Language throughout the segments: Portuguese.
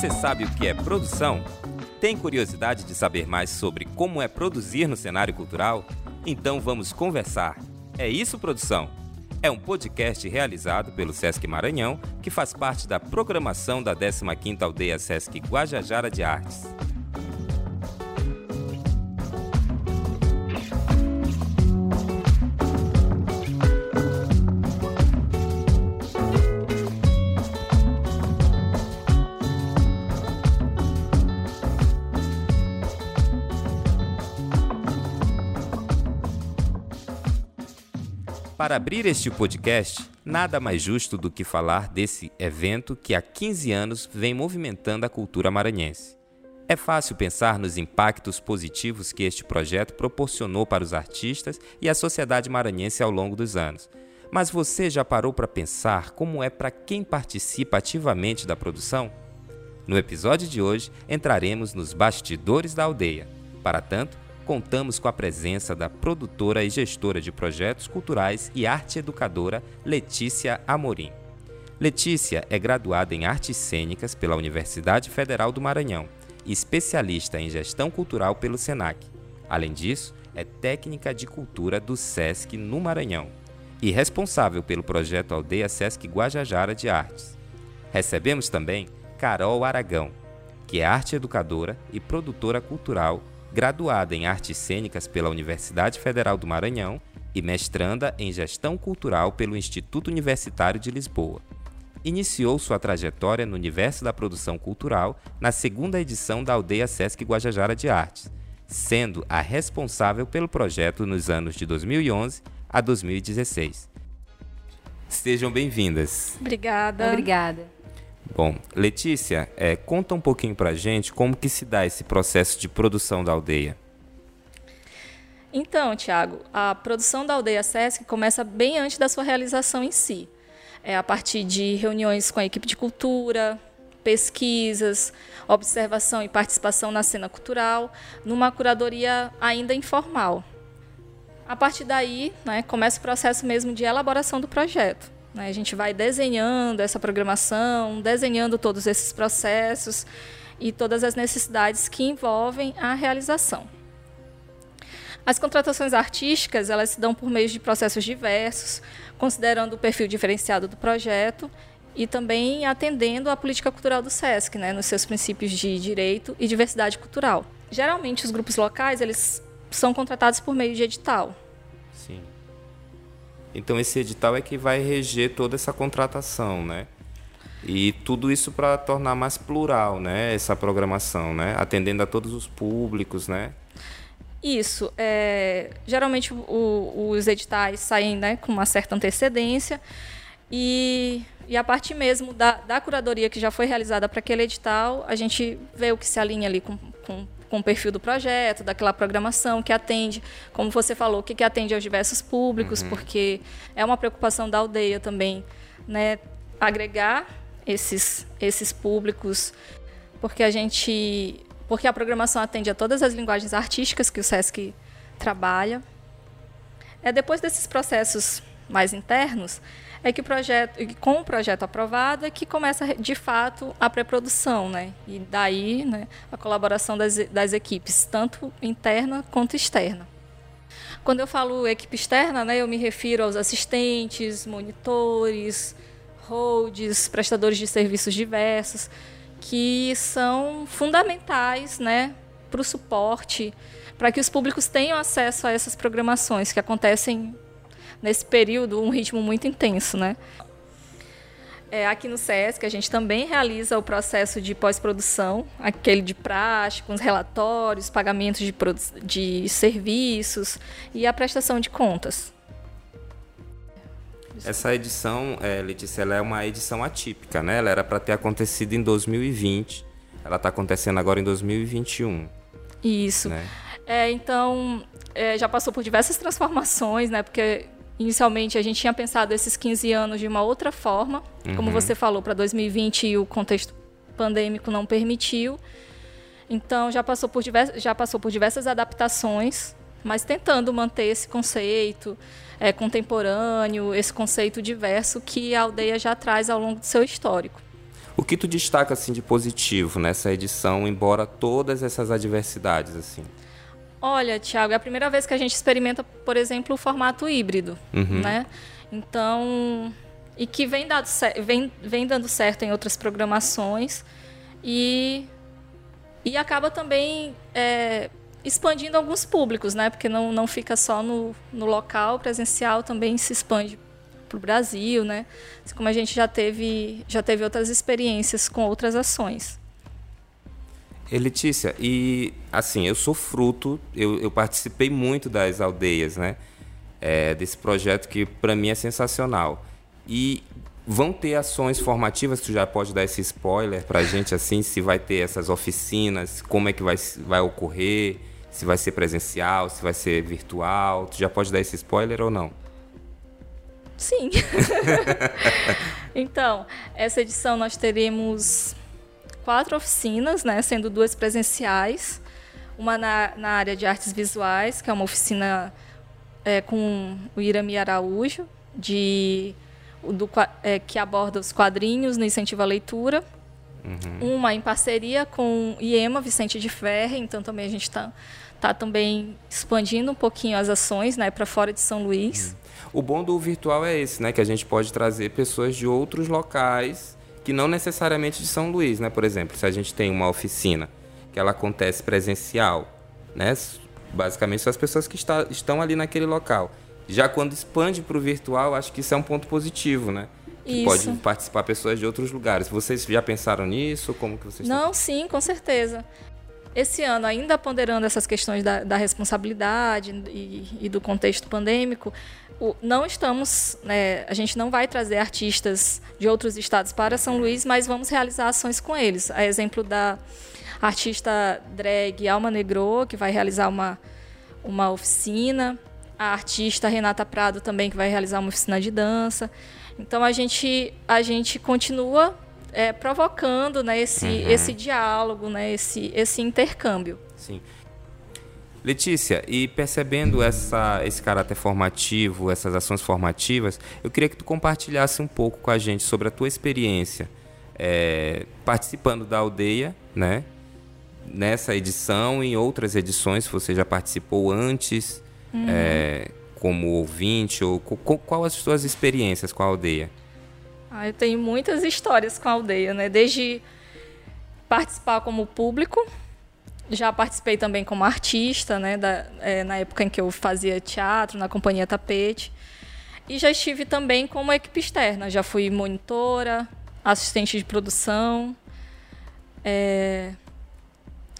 Você sabe o que é produção? Tem curiosidade de saber mais sobre como é produzir no cenário cultural? Então vamos conversar. É isso, produção? É um podcast realizado pelo Sesc Maranhão, que faz parte da programação da 15ª Aldeia Sesc Guajajara de Artes. Para abrir este podcast, nada mais justo do que falar desse evento que há 15 anos vem movimentando a cultura maranhense. É fácil pensar nos impactos positivos que este projeto proporcionou para os artistas e a sociedade maranhense ao longo dos anos. Mas você já parou para pensar como é para quem participa ativamente da produção? No episódio de hoje, entraremos nos bastidores da aldeia. Para tanto, contamos com a presença da produtora e gestora de projetos culturais e arte educadora Letícia Amorim. Letícia é graduada em artes cênicas pela Universidade Federal do Maranhão e especialista em gestão cultural pelo SENAC. Além disso, é técnica de cultura do SESC no Maranhão e responsável pelo projeto Aldeia SESC Guajajara de Artes. Recebemos também Carol Aragão, que é arte educadora e produtora cultural graduada em Artes Cênicas pela Universidade Federal do Maranhão e mestranda em Gestão Cultural pelo Instituto Universitário de Lisboa. Iniciou sua trajetória no universo da produção cultural na segunda edição da Aldeia Sesc Guajajara de Artes, sendo a responsável pelo projeto nos anos de 2011 a 2016. Sejam bem-vindas. Obrigada. Obrigada. Bom, Letícia, é, conta um pouquinho para gente como que se dá esse processo de produção da aldeia. Então, Tiago, a produção da aldeia SESC começa bem antes da sua realização em si. É a partir de reuniões com a equipe de cultura, pesquisas, observação e participação na cena cultural, numa curadoria ainda informal. A partir daí, né, começa o processo mesmo de elaboração do projeto. Né? A gente vai desenhando essa programação, desenhando todos esses processos e todas as necessidades que envolvem a realização. As contratações artísticas elas se dão por meio de processos diversos, considerando o perfil diferenciado do projeto e também atendendo à política cultural do SESC, né, nos seus princípios de direito e diversidade cultural. Geralmente, os grupos locais eles são contratados por meio de edital. Sim. Então esse edital é que vai reger toda essa contratação, né? E tudo isso para tornar mais plural, né? Essa programação, né? Atendendo a todos os públicos, né? Isso. É, geralmente o, os editais saem né, com uma certa antecedência e, e a parte mesmo da, da curadoria que já foi realizada para aquele edital, a gente vê o que se alinha ali com, com com o perfil do projeto, daquela programação que atende, como você falou, que, que atende aos diversos públicos, uhum. porque é uma preocupação da aldeia também, né, agregar esses, esses públicos, porque a gente, porque a programação atende a todas as linguagens artísticas que o SESC trabalha. É depois desses processos mais internos, é que o projeto, com o projeto aprovado, é que começa de fato a pré-produção, né? E daí, né, a colaboração das, das equipes, tanto interna quanto externa. Quando eu falo equipe externa, né, eu me refiro aos assistentes, monitores, holds, prestadores de serviços diversos, que são fundamentais, né, para o suporte, para que os públicos tenham acesso a essas programações que acontecem nesse período, um ritmo muito intenso, né? É, aqui no SESC, a gente também realiza o processo de pós-produção, aquele de praxe, com os relatórios, pagamentos de, de serviços e a prestação de contas. Essa edição, é, Letícia, ela é uma edição atípica, né? Ela era para ter acontecido em 2020, ela está acontecendo agora em 2021. Isso. Né? É, então, é, já passou por diversas transformações, né? Porque Inicialmente, a gente tinha pensado esses 15 anos de uma outra forma, uhum. como você falou, para 2020 o contexto pandêmico não permitiu. Então, já passou, por diversas, já passou por diversas adaptações, mas tentando manter esse conceito é, contemporâneo, esse conceito diverso que a aldeia já traz ao longo do seu histórico. O que tu destaca assim de positivo nessa edição, embora todas essas adversidades assim? Olha, Tiago, é a primeira vez que a gente experimenta, por exemplo, o formato híbrido, uhum. né? Então, e que vem, dado, vem, vem dando certo em outras programações e, e acaba também é, expandindo alguns públicos, né? Porque não, não fica só no, no local presencial, também se expande para o Brasil, né? Assim como a gente já teve, já teve outras experiências com outras ações. E Letícia, e assim, eu sou fruto, eu, eu participei muito das aldeias, né? É, desse projeto que para mim é sensacional. E vão ter ações formativas, tu já pode dar esse spoiler para a gente, assim, se vai ter essas oficinas, como é que vai, vai ocorrer, se vai ser presencial, se vai ser virtual, tu já pode dar esse spoiler ou não? Sim. então, essa edição nós teremos quatro oficinas, né, sendo duas presenciais, uma na, na área de artes visuais, que é uma oficina é, com o Irami Araújo, de, do, é, que aborda os quadrinhos no incentivo à leitura. Uhum. Uma em parceria com IEMA, Vicente de Ferre, então também a gente está tá também expandindo um pouquinho as ações né, para fora de São Luís. Uhum. O bom do virtual é esse, né? Que a gente pode trazer pessoas de outros locais que não necessariamente de São Luís, né? Por exemplo, se a gente tem uma oficina que ela acontece presencial, né? Basicamente são as pessoas que está, estão ali naquele local. Já quando expande para o virtual, acho que isso é um ponto positivo, né? Que pode participar pessoas de outros lugares. Vocês já pensaram nisso? Como que vocês Não, estão? sim, com certeza. Esse ano, ainda ponderando essas questões da, da responsabilidade e, e, do contexto pandêmico, o, não estamos, né, a gente não vai trazer artistas de outros estados para São Luís, mas vamos realizar ações com eles. A exemplo da artista drag Alma Negro, que vai realizar uma, uma oficina, a artista Renata Prado também, que vai realizar uma oficina de dança. Então a gente, a gente continua é, provocando né, esse, uhum. esse diálogo, né, esse, esse intercâmbio. Sim. Letícia, e percebendo essa, esse caráter formativo, essas ações formativas, eu queria que tu compartilhasse um pouco com a gente sobre a tua experiência é, participando da aldeia, né? Nessa edição e em outras edições, se você já participou antes, uhum. é, como ouvinte, ou qual as suas experiências com a aldeia? Ah, eu tenho muitas histórias com a aldeia, né? Desde participar como público, já participei também como artista, né? Da, é, na época em que eu fazia teatro na companhia Tapete. E já estive também como equipe externa. Já fui monitora, assistente de produção. É...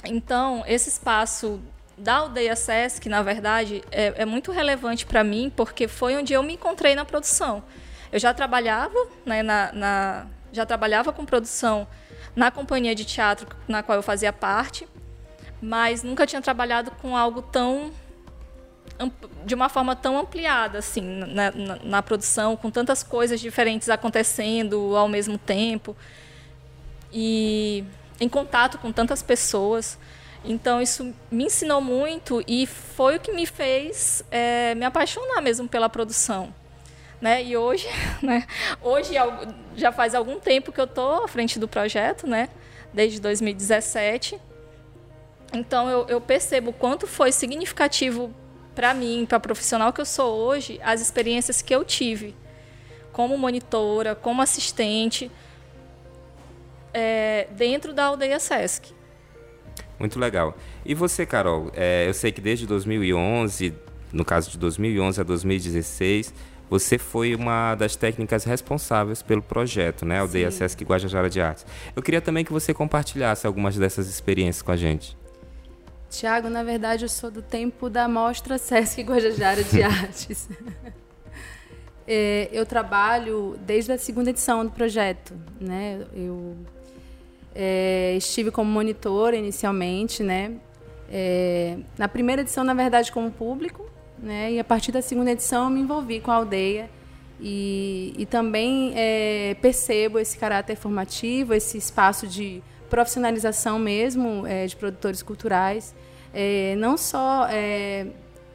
Então, esse espaço da aldeia Sesc, na verdade, é, é muito relevante para mim, porque foi onde eu me encontrei na produção. Eu já trabalhava, né, na, na, já trabalhava com produção na companhia de teatro na qual eu fazia parte, mas nunca tinha trabalhado com algo tão de uma forma tão ampliada assim na, na, na, produção, com tantas coisas diferentes acontecendo ao mesmo tempo e em contato com tantas pessoas. Então isso me ensinou muito e foi o que me fez é, me apaixonar mesmo pela produção. Né? E hoje, né? hoje já faz algum tempo que eu estou à frente do projeto, né? desde 2017. Então eu, eu percebo quanto foi significativo para mim, para profissional que eu sou hoje, as experiências que eu tive como monitora, como assistente, é, dentro da aldeia Sesc. Muito legal. E você, Carol? É, eu sei que desde 2011, no caso de 2011 a 2016, você foi uma das técnicas responsáveis pelo projeto, né? Aldeia Sim. Sesc Guajajara de Artes. Eu queria também que você compartilhasse algumas dessas experiências com a gente. Tiago, na verdade, eu sou do tempo da mostra Sesc Guajajara de Artes. é, eu trabalho desde a segunda edição do projeto, né? Eu é, estive como monitora inicialmente, né? É, na primeira edição, na verdade, como público, né? E a partir da segunda edição eu me envolvi com a aldeia e, e também é, percebo esse caráter formativo, esse espaço de profissionalização mesmo é, de produtores culturais. É, não só é,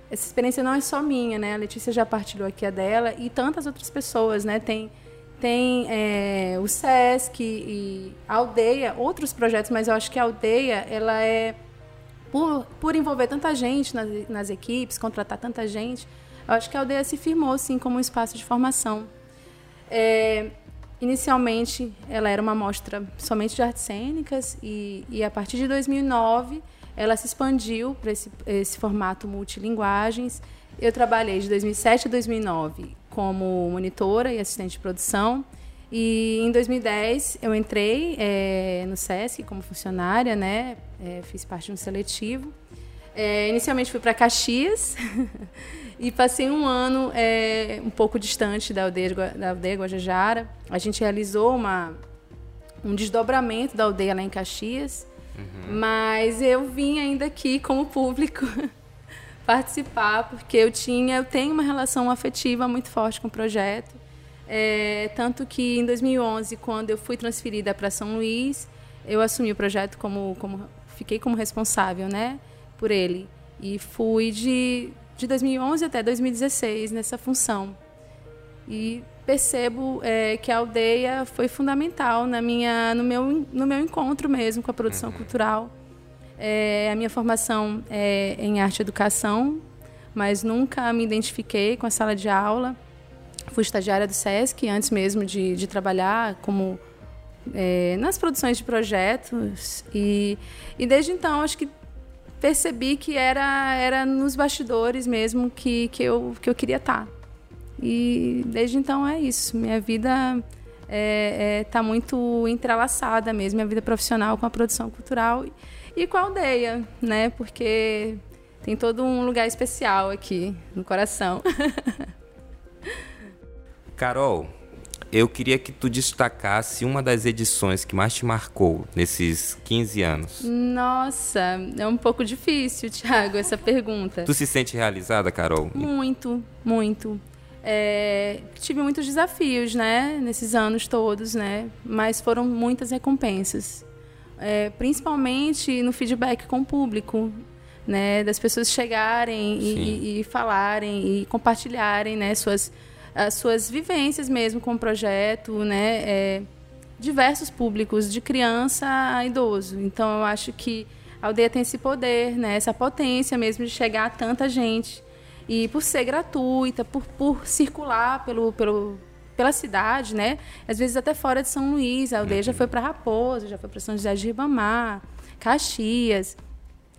essa experiência não é só minha, né? A Letícia já partilhou aqui a dela e tantas outras pessoas, né? Tem tem é, o SESC e a Aldeia, outros projetos, mas eu acho que a Aldeia, ela é, por, por envolver tanta gente nas, nas equipes, contratar tanta gente, eu acho que a Aldeia se firmou, sim, como um espaço de formação. É, inicialmente, ela era uma mostra somente de artes cênicas e, e a partir de 2009 ela se expandiu para esse, esse formato multilinguagens. Eu trabalhei de 2007 a 2009 como monitora e assistente de produção. E em 2010 eu entrei é, no SESC como funcionária, né? É, fiz parte de um seletivo. É, inicialmente fui para Caxias e passei um ano um pouco distante da aldeia, da aldeia Guajajara. A gente realizou uma, um desdobramento da aldeia lá em Caxias, uhum. mas eu vim ainda aqui como público participar, porque eu tinha, eu tenho uma relação afetiva muito forte com o projeto. É, tanto que em 2011, quando eu fui transferida para São Luís, eu assumi o projeto como, como fiquei como responsável, né, por ele. E fui de, de 2011 até 2016 nessa função. E percebo é, que a aldeia foi fundamental na minha, no, meu, no meu encontro mesmo com a produção uhum. cultural é, a minha formação é em arte e educação, mas nunca me identifiquei com a sala de aula. Fui estagiária do SESC antes mesmo de, de trabalhar como é, nas produções de projetos e, e desde então acho que percebi que era era nos bastidores mesmo que, que, eu, que eu queria estar. E desde então é isso. Minha vida está é, é, tá muito entrelaçada mesmo, minha vida profissional com a produção cultural e com a aldeia, né? Porque tem todo um lugar especial aqui no coração. Carol, eu queria que tu destacasse uma das edições que mais te marcou nesses 15 anos. Nossa, é um pouco difícil, Thiago, essa pergunta. Tu se sente realizada, Carol? Muito, muito. É, tive muitos desafios, né, nesses anos todos, né, mas foram muitas recompensas é, principalmente no feedback com o público, né, das pessoas chegarem e, e, e, falarem e compartilharem, né, suas as suas vivências mesmo com o projeto, né, é, diversos públicos, de criança a idoso. Então, eu acho que a aldeia tem esse poder, né, essa potência mesmo de chegar a tanta gente. E por ser gratuita, por, por circular pelo, pelo, pela cidade, né? Às vezes até fora de São Luís. A aldeia uhum. já foi para Raposa, já foi para São José de Ribamar, Caxias.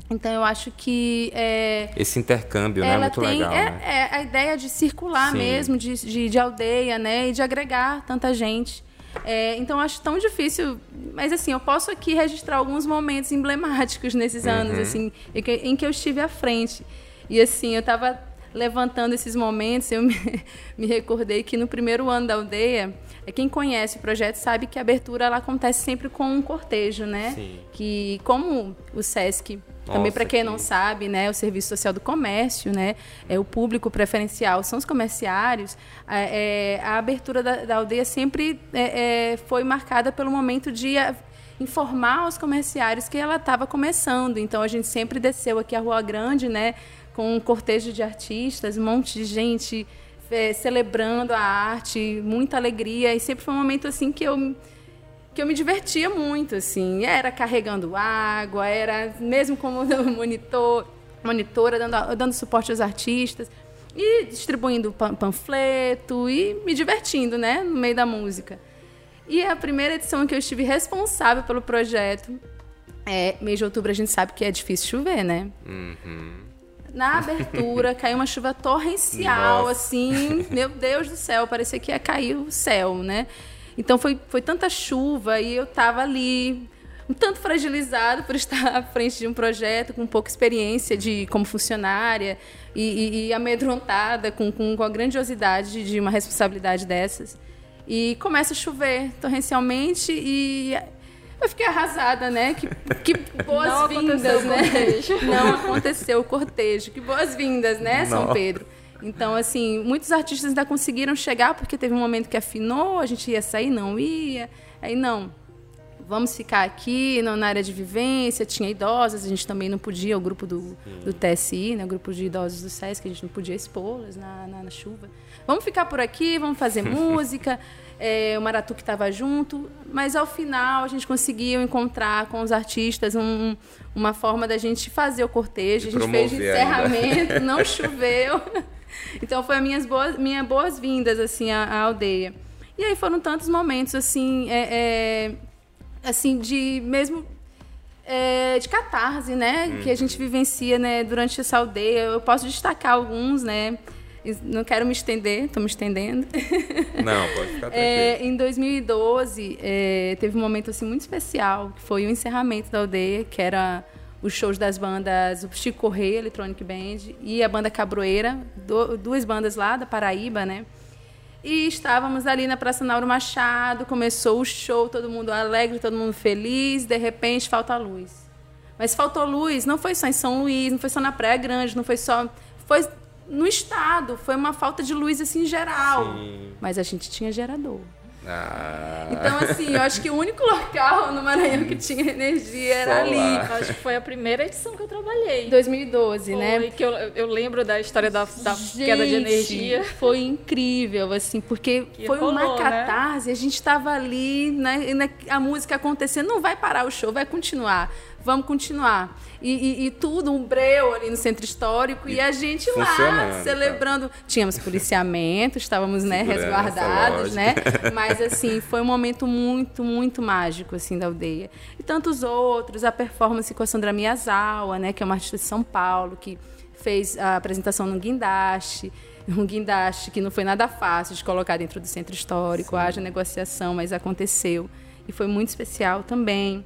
Então eu acho que é, esse intercâmbio né, é muito tem, legal. É, né? é, a ideia de circular Sim. mesmo, de, de, de, aldeia, né, e de agregar tanta gente. É, então eu acho tão difícil, mas assim eu posso aqui registrar alguns momentos emblemáticos nesses uhum. anos, assim, em que, em que eu estive à frente. E assim eu estava levantando esses momentos, eu me, me, recordei que no primeiro ano da aldeia, é, quem conhece o projeto sabe que a abertura ela acontece sempre com um cortejo, né? Sim. Que como o SESC também para quem que... não sabe, né, o Serviço Social do Comércio, né, é o público preferencial são os comerciários. É, a abertura da, da aldeia sempre é, é, foi marcada pelo momento de informar aos comerciários que ela estava começando. Então a gente sempre desceu aqui a Rua Grande, né, com um cortejo de artistas, um monte de gente é, celebrando a arte, muita alegria. E sempre foi um momento assim que eu que eu me divertia muito, assim. Era carregando água, era mesmo como monitor, monitora, dando, dando suporte aos artistas e distribuindo panfleto e me divertindo, né, no meio da música. E a primeira edição que eu estive responsável pelo projeto, é, mês de outubro a gente sabe que é difícil chover, né? Uhum na abertura, caiu uma chuva torrencial, Nossa. assim, meu Deus do céu, parecia que ia cair o céu, né? Então foi, foi tanta chuva e eu estava ali um tanto fragilizado por estar à frente de um projeto com pouca experiência de como funcionária e, e, e amedrontada com, com, com a grandiosidade de uma responsabilidade dessas. E começa a chover torrencialmente e eu fiquei arrasada, né? Que, que boas-vindas, né? Não aconteceu o cortejo. Que boas-vindas, né, Não. São Pedro? Então, assim, muitos artistas ainda conseguiram chegar porque teve um momento que afinou, a gente ia sair, não ia. Aí, não. vamos ficar aqui na área de vivência, tinha idosas, a gente também não podia, o grupo do, do TSI, né, o grupo de idosos do SESC, a gente não podia expô-las na, na, na, chuva. Vamos ficar por aqui, vamos fazer música, é, o Maratu que estava junto, mas ao final a gente conseguiu encontrar com os artistas um, uma forma da gente fazer o cortejo, a gente fez o encerramento, ainda. não choveu. Então foi minhas boas, minha boas-vindas assim à, à, aldeia. E aí foram tantos momentos assim, é, é, assim de mesmo é, de catarse, né, hum. que a gente vivencia, né, durante essa aldeia. Eu posso destacar alguns, né. Não quero me estender, estou me estendendo. Não, pode ficar é, tranquilo. em 2012, é, teve um momento assim muito especial, que foi o encerramento da aldeia, que era os shows das bandas o Chico Correia, Electronic Band, e a banda Cabroeira, do, duas bandas lá da Paraíba, né? E estávamos ali na Praça Nauro Machado, começou o show, todo mundo alegre, todo mundo feliz, de repente falta luz. Mas faltou luz, não foi só em São Luís, não foi só na Praia Grande, não foi só. Foi no estado, foi uma falta de luz assim geral. Sim. Mas a gente tinha gerador. Ah. Então, assim, eu acho que o único local no Maranhão que tinha energia era ali. Eu acho que foi a primeira edição que eu trabalhei. 2012, foi, né? Que eu, eu lembro da história da, da gente, queda de energia. Foi incrível, assim, porque que foi rolou, uma né? catarse. Né? A gente estava ali, né, a música acontecendo, não vai parar o show, vai continuar vamos continuar. E, e, e, tudo, um breu ali no centro histórico, e, e a gente lá celebrando. Tá. Tínhamos policiamento, estávamos né, resguardados, né? Mas assim, foi um momento muito, muito mágico assim, da aldeia. E tantos outros, a performance com a Sandra Miyazawa, né, que é uma artista de São Paulo, que fez a apresentação no guindaste um guindaste que não foi nada fácil de colocar dentro do centro histórico, Sim. haja negociação, mas aconteceu. E foi muito especial também.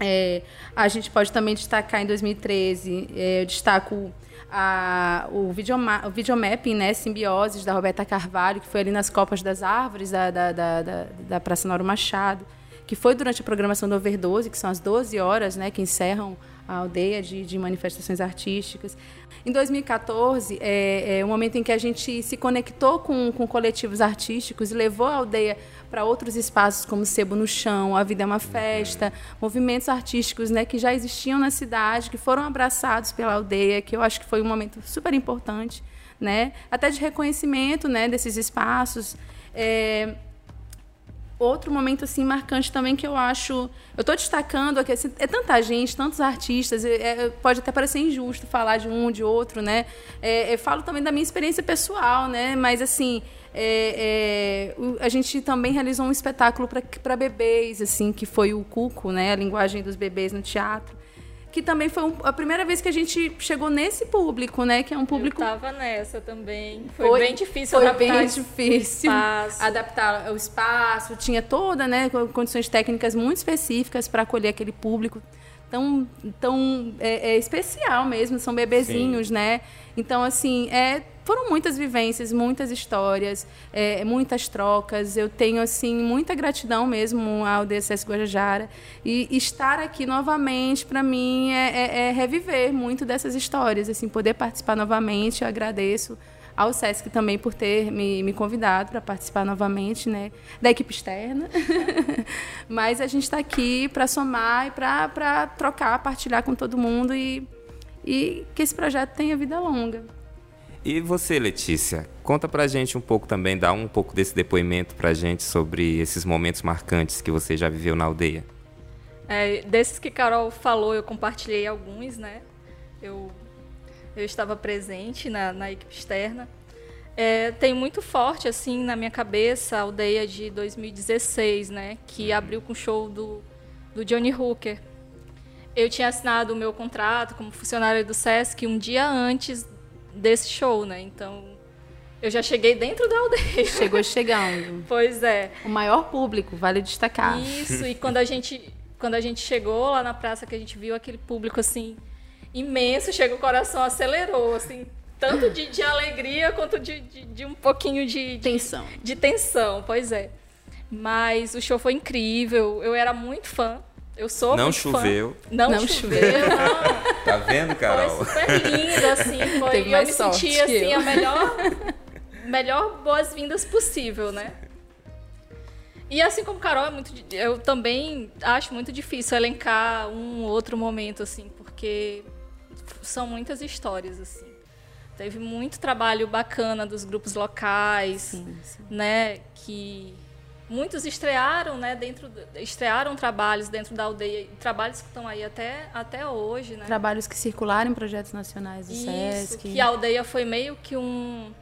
É, a gente pode também destacar em 2013, é, eu destaco a, o, videoma, o videomapping, né, Simbioses, da Roberta Carvalho, que foi ali nas Copas das Árvores da, da, da, da, da Praça Noro Machado, que foi durante a programação do Overdose, que são as 12 horas né, que encerram a aldeia de, de manifestações artísticas. Em 2014, é, é o momento em que a gente se conectou com, com coletivos artísticos e levou a aldeia para outros espaços como Sebo no Chão, A Vida é uma Festa, movimentos artísticos né, que já existiam na cidade, que foram abraçados pela aldeia, que eu acho que foi um momento super importante, né, até de reconhecimento né, desses espaços. É, outro momento assim marcante também que eu acho eu estou destacando aqui assim, é tanta gente tantos artistas é, é, pode até parecer injusto falar de um de outro né é, eu falo também da minha experiência pessoal né mas assim é, é, a gente também realizou um espetáculo para bebês assim que foi o Cuco né a linguagem dos bebês no teatro que também foi um, a primeira vez que a gente chegou nesse público, né? Que é um público. Eu tava nessa também. Foi, foi bem difícil foi adaptar. bem difícil espaço. adaptar o espaço. Tinha toda, né? Condições técnicas muito específicas para acolher aquele público tão, tão é, é especial mesmo. São bebezinhos, Sim. né? Então, assim, é foram muitas vivências, muitas histórias, é, muitas trocas. Eu tenho assim muita gratidão mesmo ao DSS Guajajara e estar aqui novamente para mim é, é, é, reviver muito dessas histórias, assim poder participar novamente. Eu agradeço ao SESC também por ter me, me convidado para participar novamente, né, da equipe externa. Mas a gente está aqui para somar e para trocar, partilhar com todo mundo e, e que esse projeto tenha vida longa. E você, Letícia, conta pra gente um pouco também, dá um pouco desse depoimento pra gente sobre esses momentos marcantes que você já viveu na aldeia. É, desses que Carol falou, eu compartilhei alguns, né? Eu, eu estava presente na, na equipe externa. É, tem muito forte, assim, na minha cabeça, a aldeia de 2016, né? Que uhum. abriu com o show do, do Johnny Hooker. Eu tinha assinado o meu contrato como funcionária do SESC um dia antes desse show, né? Então, eu já cheguei dentro da aldeia. Chegou chegando. pois é. O maior público, vale destacar. Isso, e quando a gente quando a gente chegou lá na praça que a gente viu aquele público assim imenso, chega o coração acelerou, assim, tanto de, de alegria quanto de, de, de, um pouquinho de, tensão. De tensão, pois é. Mas o show foi incrível, eu era muito fã eu sou Não choveu. Fã. Não, não choveu, não. Tá vendo, Carol? Foi super lindo, assim. Foi, Teve eu me senti, assim, a melhor, melhor boas-vindas possível, né? E assim como Carol, é muito, eu também acho muito difícil elencar um outro momento, assim, porque são muitas histórias, assim. Teve muito trabalho bacana dos grupos locais, sim, sim. né? Que muitos estrearam, né? Dentro estrearam trabalhos dentro da aldeia, trabalhos que estão aí até, até hoje, né? Trabalhos que circularam em projetos nacionais do Isso, SESC. Que a aldeia foi meio que um,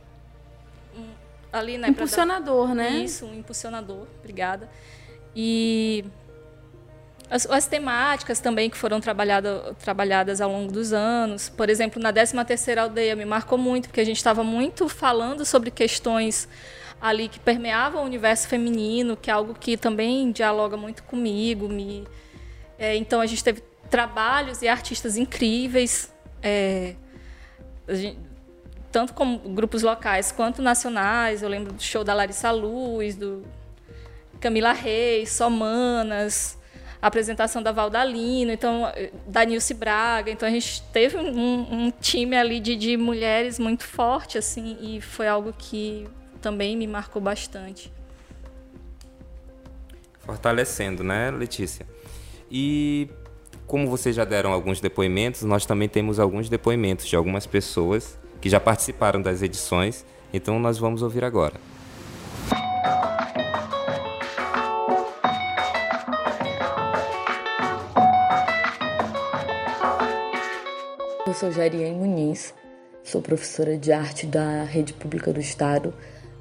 um ali, né? Impulsionador, dar, né? Isso, um impulsionador. Obrigada. E as, as, temáticas também que foram trabalhada, trabalhadas ao longo dos anos. Por exemplo, na 13ª aldeia me marcou muito, porque a gente estava muito falando sobre questões ali que permeavam o universo feminino, que é algo que também dialoga muito comigo. Me, é, então, a gente teve trabalhos e artistas incríveis, é, gente, tanto como grupos locais quanto nacionais. Eu lembro do show da Larissa Luz, do Camila Reis, Somanas apresentação da Valdalino, então da Nilce Braga, então a gente teve um, um time ali de, de, mulheres muito forte assim e foi algo que também me marcou bastante. Fortalecendo, né, Letícia? E como vocês já deram alguns depoimentos, nós também temos alguns depoimentos de algumas pessoas que já participaram das edições, então nós vamos ouvir agora. Eu sou Jariane Muniz, sou professora de arte da Rede Pública do Estado,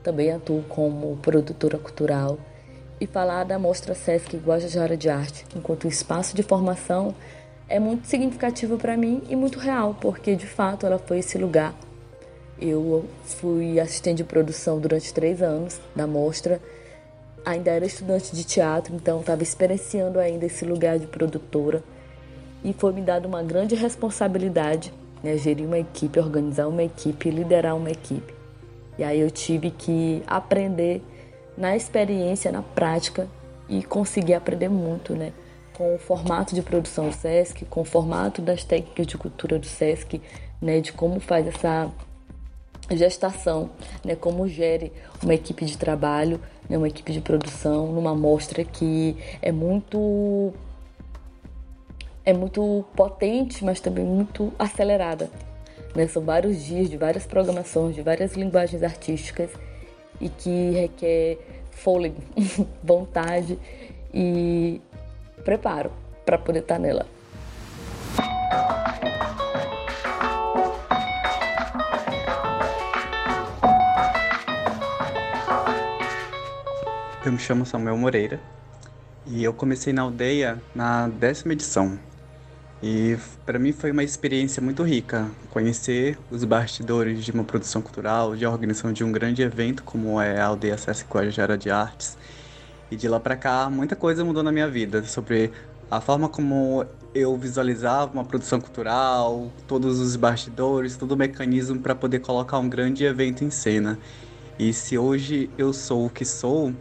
também atuo como produtora cultural e falar da Mostra Sesc Guajajara de Arte enquanto espaço de formação é muito significativo para mim e muito real, porque de fato ela foi esse lugar. Eu fui assistente de produção durante três anos da mostra, ainda era estudante de teatro, então estava experienciando ainda esse lugar de produtora e foi me dada uma grande responsabilidade, né, gerir uma equipe, organizar uma equipe, liderar uma equipe. E aí eu tive que aprender na experiência, na prática e conseguir aprender muito, né? Com o formato de produção do SESC, com o formato das técnicas de cultura do SESC, né? De como faz essa gestação, né? Como gere uma equipe de trabalho, né? Uma equipe de produção numa mostra que é muito é muito potente, mas também muito acelerada. Né? São vários dias de várias programações, de várias linguagens artísticas e que requer fôlego, vontade e preparo para poder estar tá nela. Eu me chamo Samuel Moreira e eu comecei na aldeia na décima edição, e para mim foi uma experiência muito rica conhecer os bastidores de uma produção cultural, de organização de um grande evento como é a Aldeia Sesc Guajajara de Artes. E de lá para cá, muita coisa mudou na minha vida sobre a forma como eu visualizava uma produção cultural, todos os bastidores, todo o mecanismo para poder colocar um grande evento em cena. E se hoje eu sou o que sou,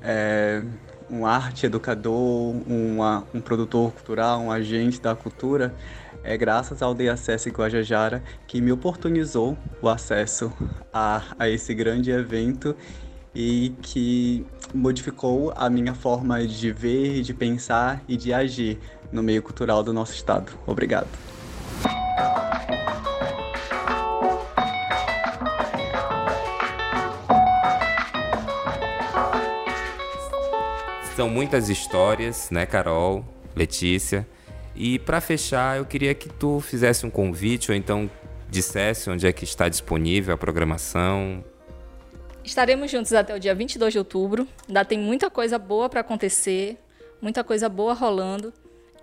é, um arte educador, uma, um produtor cultural, um agente da cultura, é graças ao Acesso Guajajara que me oportunizou o acesso a, a esse grande evento e que modificou a minha forma de ver, de pensar e de agir no meio cultural do nosso estado. Obrigado. São muitas histórias, né, Carol, Letícia? E para fechar, eu queria que tu fizesse um convite ou então dissesse onde é que está disponível a programação. Estaremos juntos até o dia 22 de outubro. Ainda tem muita coisa boa para acontecer, muita coisa boa rolando.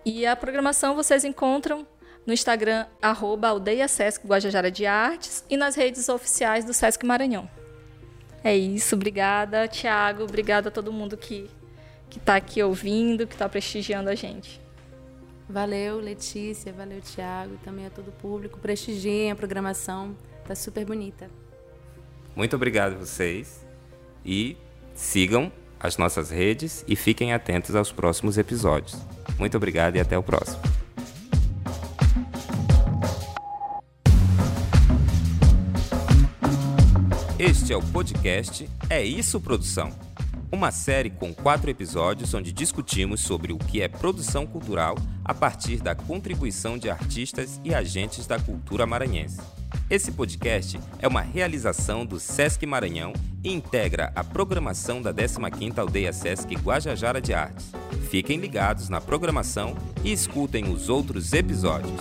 E a programação vocês encontram no Instagram, arroba Aldeia Sesc Guajajara de Artes e nas redes oficiais do Sesc Maranhão. É isso, obrigada, Tiago, obrigada a todo mundo que que está aqui ouvindo, que está prestigiando a gente. Valeu, Letícia, valeu, Tiago, e também a todo o público. Prestigiem a programação, tá super bonita. Muito obrigado a vocês e sigam as nossas redes e fiquem atentos aos próximos episódios. Muito obrigado e até o próximo. Este é o podcast É Isso Produção uma série com quatro episódios onde discutimos sobre o que é produção cultural a partir da contribuição de artistas e agentes da cultura maranhense. Esse podcast é uma realização do Sesc Maranhão e integra a programação da 15ª Aldeia Sesc Guajajara de Artes. Fiquem ligados na programação e escutem os outros episódios.